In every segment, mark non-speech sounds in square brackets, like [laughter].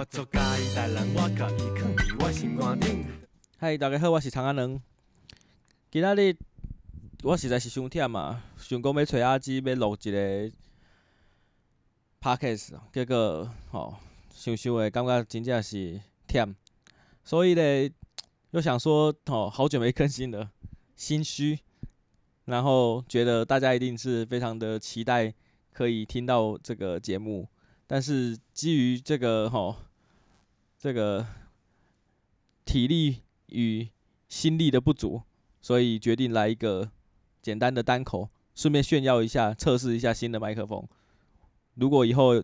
我做家己代人，我甲伊囥伫我心肝顶。嗨，大家好，我是长安人。今仔日我实在是伤忝啊，想讲要找阿姊要录一个 podcast，结果吼，想想诶，感觉真正是忝，所以咧又想说，吼，好久没更新了，心虚，然后觉得大家一定是非常的期待可以听到这个节目。但是基于这个吼，这个体力与心力的不足，所以决定来一个简单的单口，顺便炫耀一下，测试一下新的麦克风。如果以后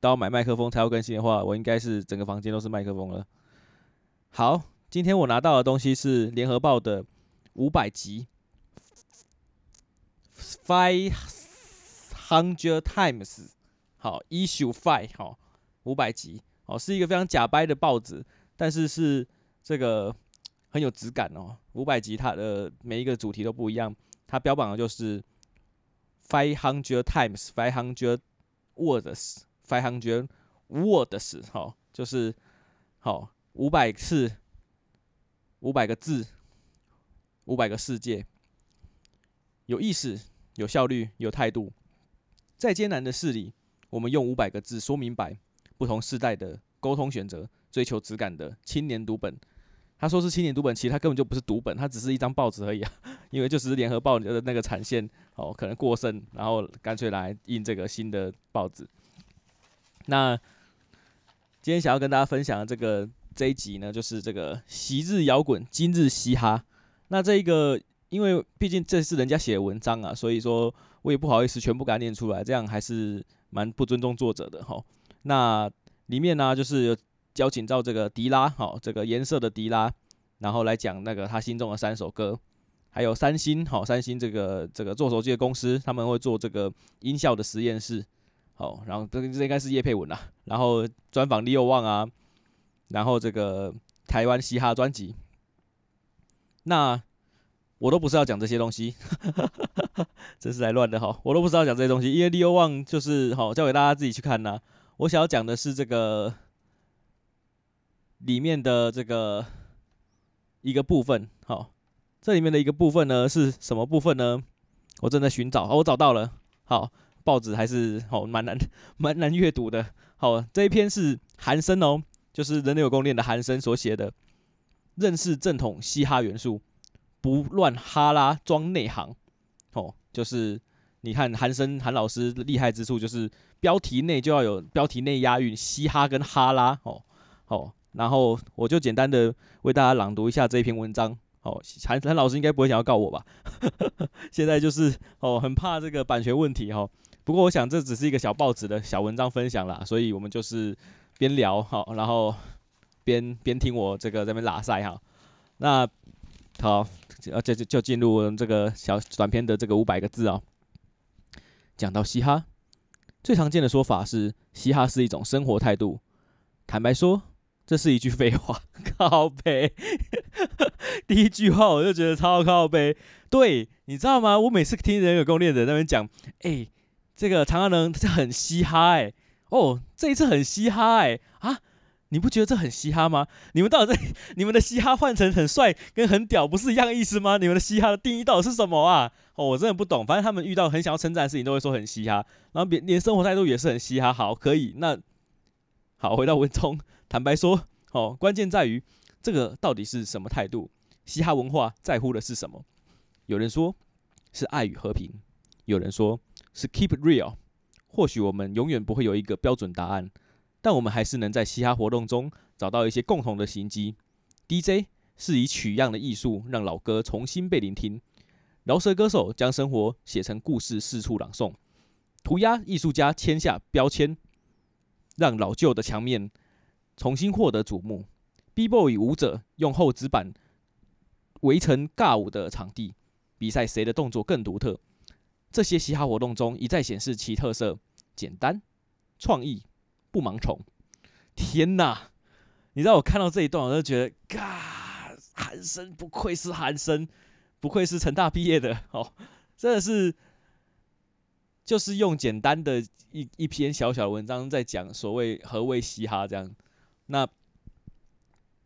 都要买麦克风才要更新的话，我应该是整个房间都是麦克风了。好，今天我拿到的东西是联合报的五百集，Five Hundred Times。好，Issue Five，好，五百集，哦，是一个非常假掰的报纸，但是是这个很有质感哦。五百集它的每一个主题都不一样，它标榜的就是 Five Hundred Times，Five Hundred Words，Five Hundred Words，好，就是好五百次，五百个字，五百个世界，有意思，有效率，有态度，再艰难的事里。我们用五百个字说明白不同世代的沟通选择，追求质感的青年读本。他说是青年读本，其实他根本就不是读本，他只是一张报纸而已啊。[laughs] 因为就是联合报的那个产线哦，可能过剩，然后干脆来印这个新的报纸。那今天想要跟大家分享的这个这一集呢，就是这个昔日摇滚，今日嘻哈。那这一个，因为毕竟这是人家写的文章啊，所以说我也不好意思全部给他念出来，这样还是。蛮不尊重作者的哈，那里面呢就是有邀请到这个迪拉，好，这个颜色的迪拉，然后来讲那个他心中的三首歌，还有三星，好，三星这个这个做手机的公司，他们会做这个音效的实验室，好，然后这个这应该是叶佩文啦，然后专访 Leo 旺啊，然后这个台湾嘻哈专辑，那。我都不是要讲这些东西，[laughs] [laughs] 真是来乱的哈！我都不是要讲这些东西，因为 Leo 旺就是好交给大家自己去看呐。我想要讲的是这个里面的这个一个部分，好，这里面的一个部分呢是什么部分呢？我正在寻找，哦我找到了。好，报纸还是好蛮难 [laughs] 蛮难阅读的。好，这一篇是韩森哦，就是人类有功练的韩森所写的，认识正统嘻哈元素。不乱哈拉装内行，哦，就是你看韩森韩老师厉害之处，就是标题内就要有标题内押韵，嘻哈跟哈拉，哦，哦，然后我就简单的为大家朗读一下这一篇文章，哦，韩韩老师应该不会想要告我吧？[laughs] 现在就是哦，很怕这个版权问题，哦，不过我想这只是一个小报纸的小文章分享啦，所以我们就是边聊好，然后边边听我这个在那边拉赛哈，那好。就就就进入这个小短篇的这个五百个字啊。讲到嘻哈，最常见的说法是嘻哈是一种生活态度。坦白说，这是一句废话，靠北。[laughs] 第一句话我就觉得超靠北。对，你知道吗？我每次听人有功练的那边讲，哎，这个长安人这很嘻哈哎，哦，这一次很嘻哈哎啊。你不觉得这很嘻哈吗？你们到底在 [laughs] 你们的嘻哈换成很帅跟很屌不是一样意思吗？你们的嘻哈的定义到底是什么啊？哦，我真的不懂。反正他们遇到很想要称赞的事情，都会说很嘻哈，然后连连生活态度也是很嘻哈。好，可以。那好，回到文中，坦白说，哦，关键在于这个到底是什么态度？嘻哈文化在乎的是什么？有人说是爱与和平，有人说是 keep real。或许我们永远不会有一个标准答案。但我们还是能在嘻哈活动中找到一些共同的行迹。DJ 是以取样的艺术，让老歌重新被聆听；饶舌歌手将生活写成故事，四处朗诵；涂鸦艺术家签下标签，让老旧的墙面重新获得瞩目。B-boy 舞者用厚纸板围成尬舞的场地，比赛谁的动作更独特。这些嘻哈活动中一再显示其特色：简单、创意。不盲从，天哪！你知道我看到这一段，我就觉得，嘎，韩森不愧是韩森，不愧是成大毕业的哦，真的是，就是用简单的一一篇小小文章在讲所谓何谓嘻哈这样，那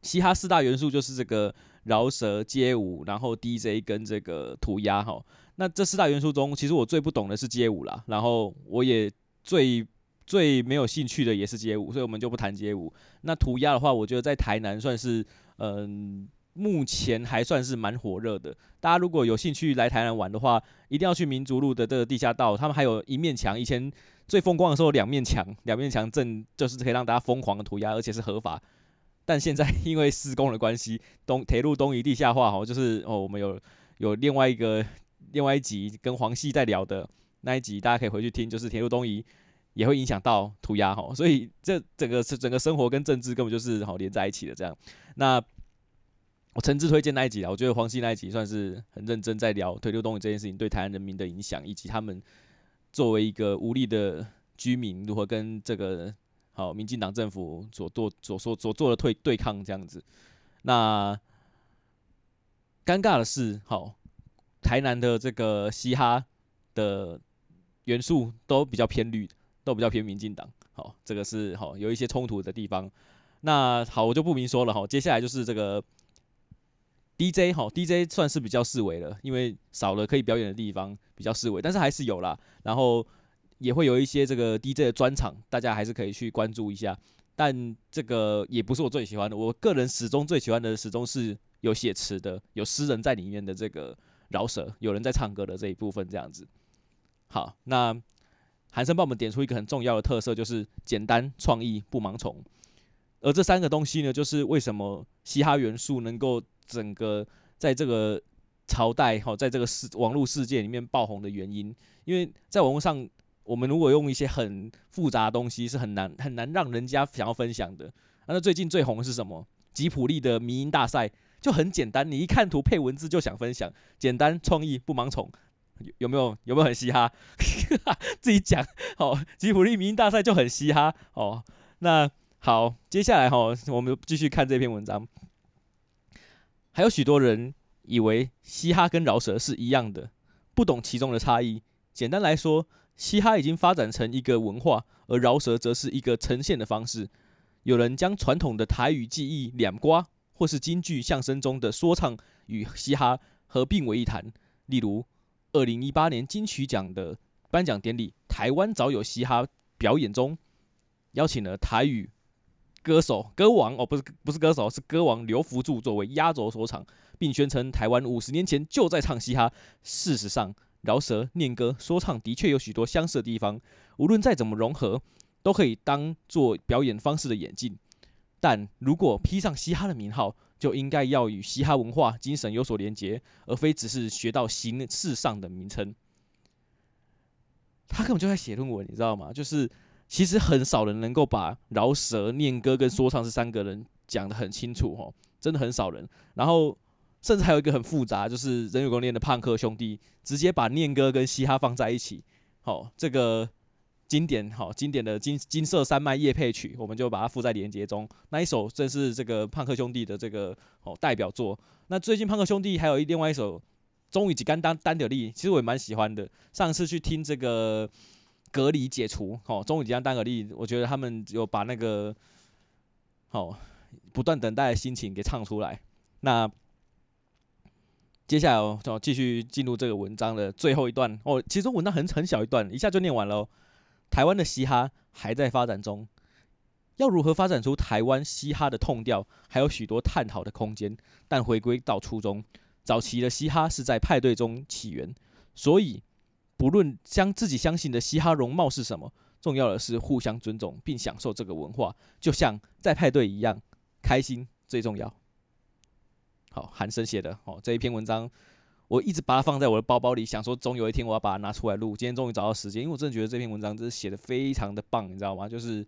嘻哈四大元素就是这个饶舌、街舞，然后 DJ 跟这个涂鸦哈。那这四大元素中，其实我最不懂的是街舞啦，然后我也最最没有兴趣的也是街舞，所以我们就不谈街舞。那涂鸦的话，我觉得在台南算是嗯。目前还算是蛮火热的。大家如果有兴趣来台南玩的话，一定要去民族路的这个地下道。他们还有一面墙，以前最风光的时候，两面墙，两面墙正就是可以让大家疯狂的涂鸦，而且是合法。但现在因为施工的关系，东铁路东移地下化，哦，就是哦，我们有有另外一个另外一集跟黄系在聊的那一集，大家可以回去听，就是铁路东移也会影响到涂鸦哈。所以这整个是整个生活跟政治根本就是好连在一起的这样。那我诚挚推荐那一集啊，我觉得黄夕那一集算是很认真在聊铁路东移这件事情对台湾人民的影响，以及他们作为一个无力的居民如何跟这个好民进党政府所做所说所做的对对抗这样子。那尴尬的是，好台南的这个嘻哈的元素都比较偏绿，都比较偏民进党。好，这个是好有一些冲突的地方。那好，我就不明说了哈。接下来就是这个。D J 哈，D J 算是比较式微了，因为少了可以表演的地方，比较式微，但是还是有啦。然后也会有一些这个 D J 的专场，大家还是可以去关注一下。但这个也不是我最喜欢的，我个人始终最喜欢的始终是有写词的，有诗人在里面的这个饶舌，有人在唱歌的这一部分这样子。好，那韩生帮我们点出一个很重要的特色，就是简单创意不盲从。而这三个东西呢，就是为什么嘻哈元素能够整个在这个朝代哈，在这个世网络世界里面爆红的原因，因为在网络上，我们如果用一些很复杂的东西，是很难很难让人家想要分享的。那最近最红的是什么？吉普力的迷因大赛就很简单，你一看图配文字就想分享，简单创意不盲从，有没有有没有很嘻哈？[laughs] 自己讲哦，吉普力迷因大赛就很嘻哈哦。那好，接下来哈，我们继续看这篇文章。还有许多人以为嘻哈跟饶舌是一样的，不懂其中的差异。简单来说，嘻哈已经发展成一个文化，而饶舌则是一个呈现的方式。有人将传统的台语记忆两瓜，或是京剧相声中的说唱与嘻哈合并为一谈。例如，二零一八年金曲奖的颁奖典礼，台湾早有嘻哈表演中，邀请了台语。歌手歌王哦，不是不是歌手，是歌王刘福柱作为压轴所场，并宣称台湾五十年前就在唱嘻哈。事实上，饶舌、念歌、说唱的确有许多相似的地方，无论再怎么融合，都可以当做表演方式的演进。但如果披上嘻哈的名号，就应该要与嘻哈文化精神有所连结，而非只是学到形式上的名称。他根本就在写论文，你知道吗？就是。其实很少人能够把饶舌、念歌跟说唱这三个人讲得很清楚哦，真的很少人。然后甚至还有一个很复杂，就是人有功练的胖克兄弟，直接把念歌跟嘻哈放在一起。好，这个经典好经典的金金色山脉夜配曲，我们就把它附在连结中。那一首正是这个胖克兄弟的这个哦代表作。那最近胖克兄弟还有一另外一首终于几干单单的力，其实我也蛮喜欢的。上次去听这个。隔离解除，哦，终于即将单个例，我觉得他们有把那个好不断等待的心情给唱出来。那接下来哦，就继续进入这个文章的最后一段哦。其实文章很很小一段，一下就念完了。台湾的嘻哈还在发展中，要如何发展出台湾嘻哈的痛调，还有许多探讨的空间。但回归到初衷，早期的嘻哈是在派对中起源，所以。不论将自己相信的嘻哈容貌是什么，重要的是互相尊重并享受这个文化，就像在派对一样，开心最重要。好，韩生写的哦，这一篇文章，我一直把它放在我的包包里，想说总有一天我要把它拿出来录。今天终于找到时间，因为我真的觉得这篇文章真的写的非常的棒，你知道吗？就是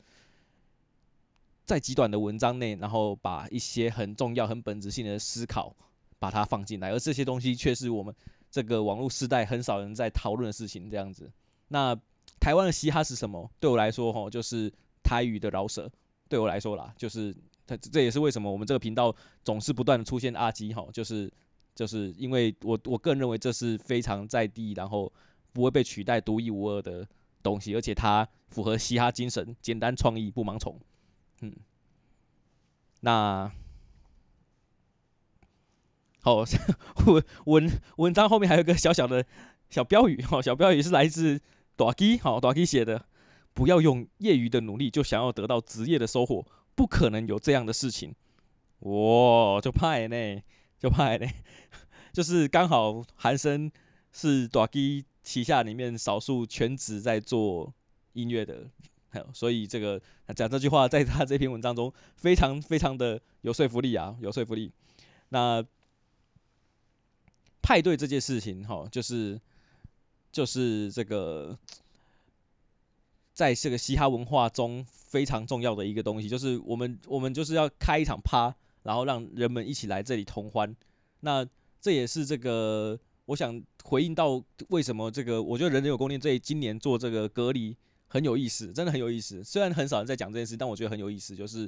在极短的文章内，然后把一些很重要、很本质性的思考把它放进来，而这些东西却是我们。这个网络时代很少人在讨论的事情，这样子。那台湾的嘻哈是什么？对我来说，吼，就是台语的饶舌。对我来说啦，就是这这也是为什么我们这个频道总是不断的出现阿基，吼，就是就是因为我我个人认为这是非常在地，然后不会被取代、独一无二的东西，而且它符合嘻哈精神，简单创意不盲从。嗯，那好，[laughs] 文文文章后面还有个小小的小标语哈，小标语是来自大基好大基写的，不要用业余的努力就想要得到职业的收获，不可能有这样的事情。哇，就派呢，就派呢，[laughs] 就是刚好韩生是大基旗下里面少数全职在做音乐的。还有所以这个讲这句话，在他这篇文章中非常非常的有说服力啊，有说服力。那派对这件事情，哈，就是就是这个，在这个嘻哈文化中非常重要的一个东西，就是我们我们就是要开一场趴，然后让人们一起来这里同欢。那这也是这个，我想回应到为什么这个，我觉得人人有功练这今年做这个隔离。很有意思，真的很有意思。虽然很少人在讲这件事，但我觉得很有意思。就是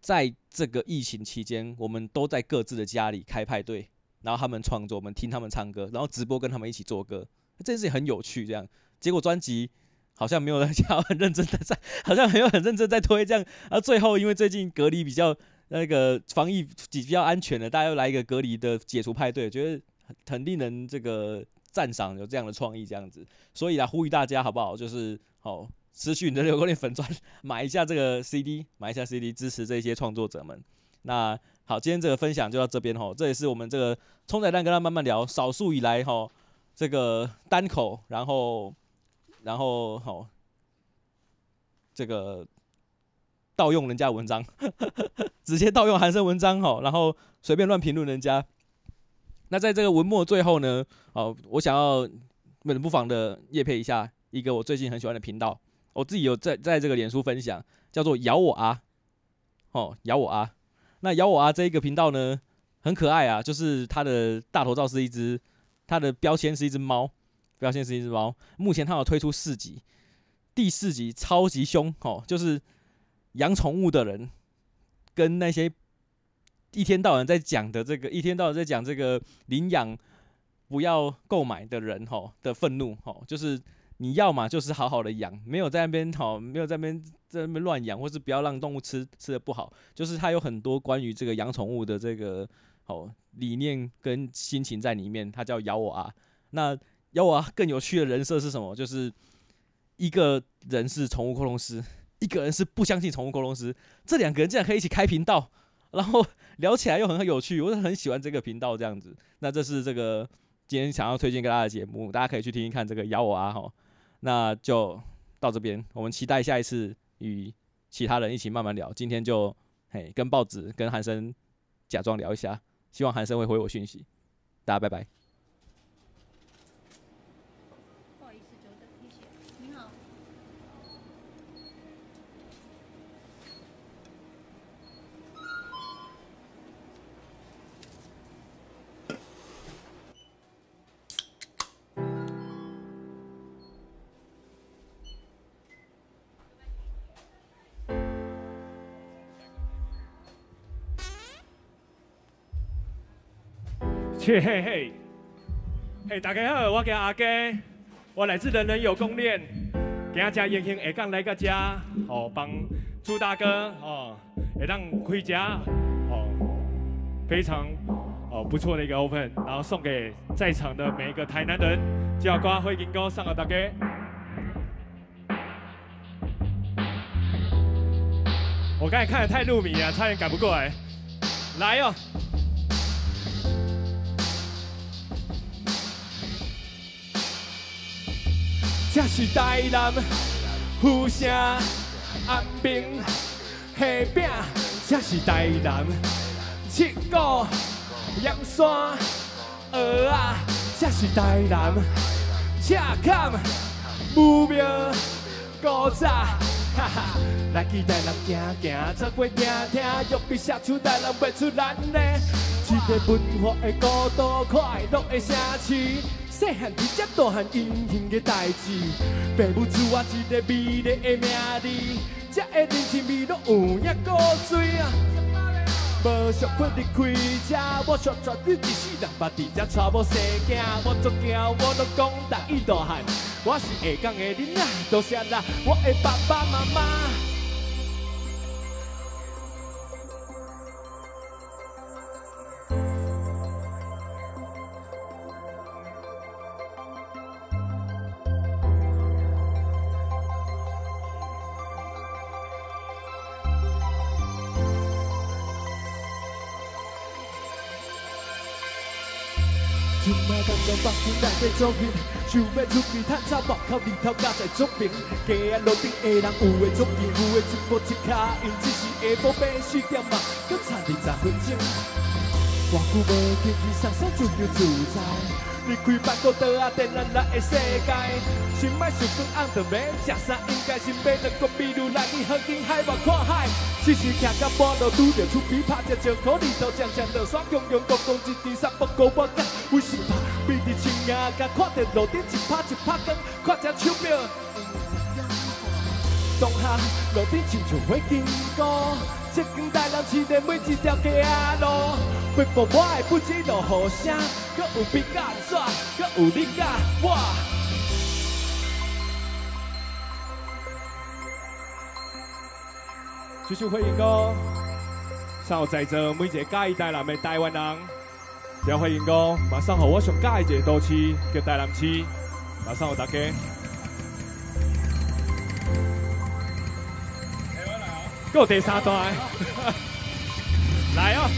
在这个疫情期间，我们都在各自的家里开派对，然后他们创作，我们听他们唱歌，然后直播跟他们一起做歌，这件事情很有趣。这样，结果专辑好像没有人家很认真的在，好像没有很认真在推这样。然后最后因为最近隔离比较那个防疫比较安全的，大家又来一个隔离的解除派对，觉得很很令人这个。赞赏有这样的创意，这样子，所以来呼吁大家好不好？就是好，私讯的有点粉专，买一下这个 [laughs] CD，买一下 CD，支持这些创作者们。那好，今天这个分享就到这边吼，这也是我们这个冲仔蛋跟他慢慢聊，少数以来吼，这个单口，然后然后好，这个盗用人家文章，[laughs] 直接盗用韩生文章吼，然后随便乱评论人家。那在这个文末最后呢，哦，我想要冷不防的业配一下一个我最近很喜欢的频道，我自己有在在这个脸书分享，叫做咬我啊，哦，咬我啊，那咬我啊这一个频道呢很可爱啊，就是它的大头照是一只，它的标签是一只猫，标签是一只猫，目前它有推出四集，第四集超级凶哦，就是养宠物的人跟那些。一天到晚在讲的这个，一天到晚在讲这个领养不要购买的人吼的愤怒吼，就是你要嘛就是好好的养，没有在那边吼，没有在那边在那边乱养，或是不要让动物吃吃的不好，就是它有很多关于这个养宠物的这个哦理念跟心情在里面。它叫咬我啊，那咬我啊更有趣的人设是什么？就是一个人是宠物沟通师，一个人是不相信宠物沟通师，这两个人竟然可以一起开频道。然后聊起来又很有趣，我是很喜欢这个频道这样子。那这是这个今天想要推荐给大家的节目，大家可以去听听看这个咬我啊吼。那就到这边，我们期待下一次与其他人一起慢慢聊。今天就嘿跟报纸跟韩生假装聊一下，希望韩生会回我讯息。大家拜拜。嘿嘿嘿，嘿大家好，我叫阿佳，我来自人人有功练，今日真荣幸下岗来个家，哦，帮朱大哥哦，会当开家哦，非常哦不错的一个 open，然后送给在场的每一个台南人，叫瓜辉金哥送给大家。我刚才看的太入迷了，差点赶不过来，来哟、哦。这是台南，富城安平下饼。这是台南，七股盐山蚵仔。这是台南，赤崁武庙古早。哈哈，来去台南行行，做过听听，玉璧写出台南卖出咱的，一个文化的古都，快乐的城市。细汉直接大汉阴晴的代志，爸母赐我一个美丽的名字，这个人情味拢有影古锥啊！无想过离开这，我却绝对一世人捌伫这带无生囝，我足惊我都讲台语大汉，我是下岗的囡仔，多谢啦，我的爸爸妈妈。今摆当作目睭内底作品，想要出去探查外口日头加在作品。街仔路顶的人有的足硬，有的一步一脚印，只是下晡八四点嘛，搁差二十分钟。偌久无轻轻松松就叫自在，离开办公桌仔电脑内的世界。心爱想讲红着要食啥，应该是买两个秘鲁来去风景海外看海。时时徛到半路拄着厝边拍只石块，日头渐渐落山，样样公公一滴三不过我讲，为什么？比伫青雅甲看着路顶一拍一拍光，看只手表。当下路顶亲像会经过，这间台南市的每一条街仔路，我的不止落雨声，阁有比较煞，阁有你甲我。继续欢迎歌，上有在座每一个嘉义台南的台湾人，只要回应歌，马上好我上嘉义一个都市叫台南市，马上有大家。够第三段，[laughs] 来哦！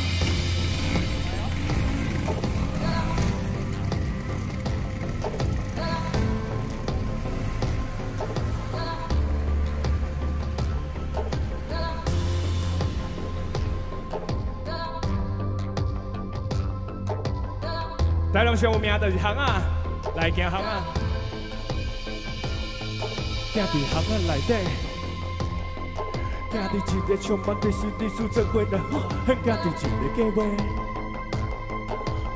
台南上有名就是巷仔，来行巷仔，行伫巷仔内底。行伫一个充满历史历史珍贵的，很行伫一个街尾，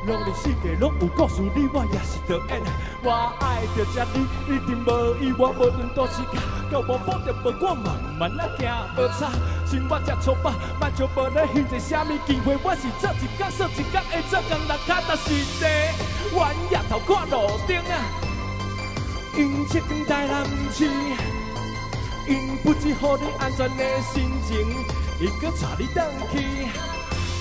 拢是世界拢有故事，你我也是导演。我爱着这你，一定无意外，无论多时间，到无保证无我慢慢来行，无差，生活这粗暴，慢就无咧限制啥物机会。我是做一工算一工的做工人，脚踏实地，晚夜头看路灯啊，因这间台南市。因不只予你安全的心情，伊搁带你转去。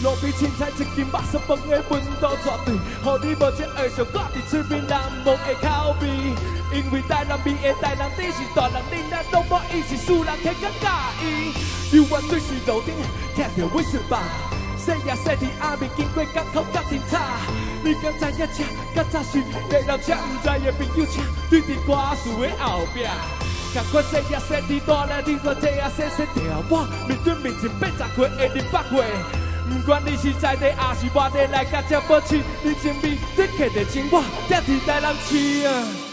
路边凊彩一斤肉松饭的温度绝对，予你无情爱上挂伫嘴边难忘的口味。因为台南味的台南地是大人恁仔拢无意思，输人客较介意。游玩对是路顶，听着为什么？细夜细地暗暝经过港口甲警察，你敢知影车较早是个人车，毋知的朋友车，对伫歌词的后壁。甲款细也细地大了，你我这也细细条。我面对面前八十岁的二百岁，不管你是在地还是外地来甲这保持，你前面你刻的情我，这是台南市啊。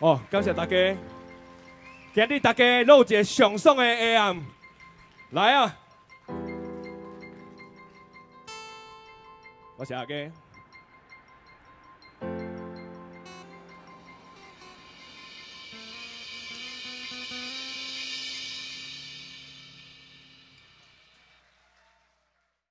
哦，感谢大家，今日大家录一个上爽的下暗，来啊！我是阿哥。